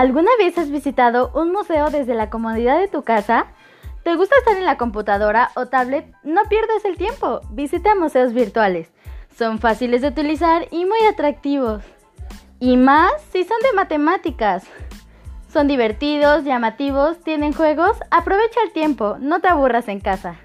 ¿Alguna vez has visitado un museo desde la comodidad de tu casa? ¿Te gusta estar en la computadora o tablet? No pierdas el tiempo. Visita museos virtuales. Son fáciles de utilizar y muy atractivos. Y más si son de matemáticas. Son divertidos, llamativos, tienen juegos. Aprovecha el tiempo, no te aburras en casa.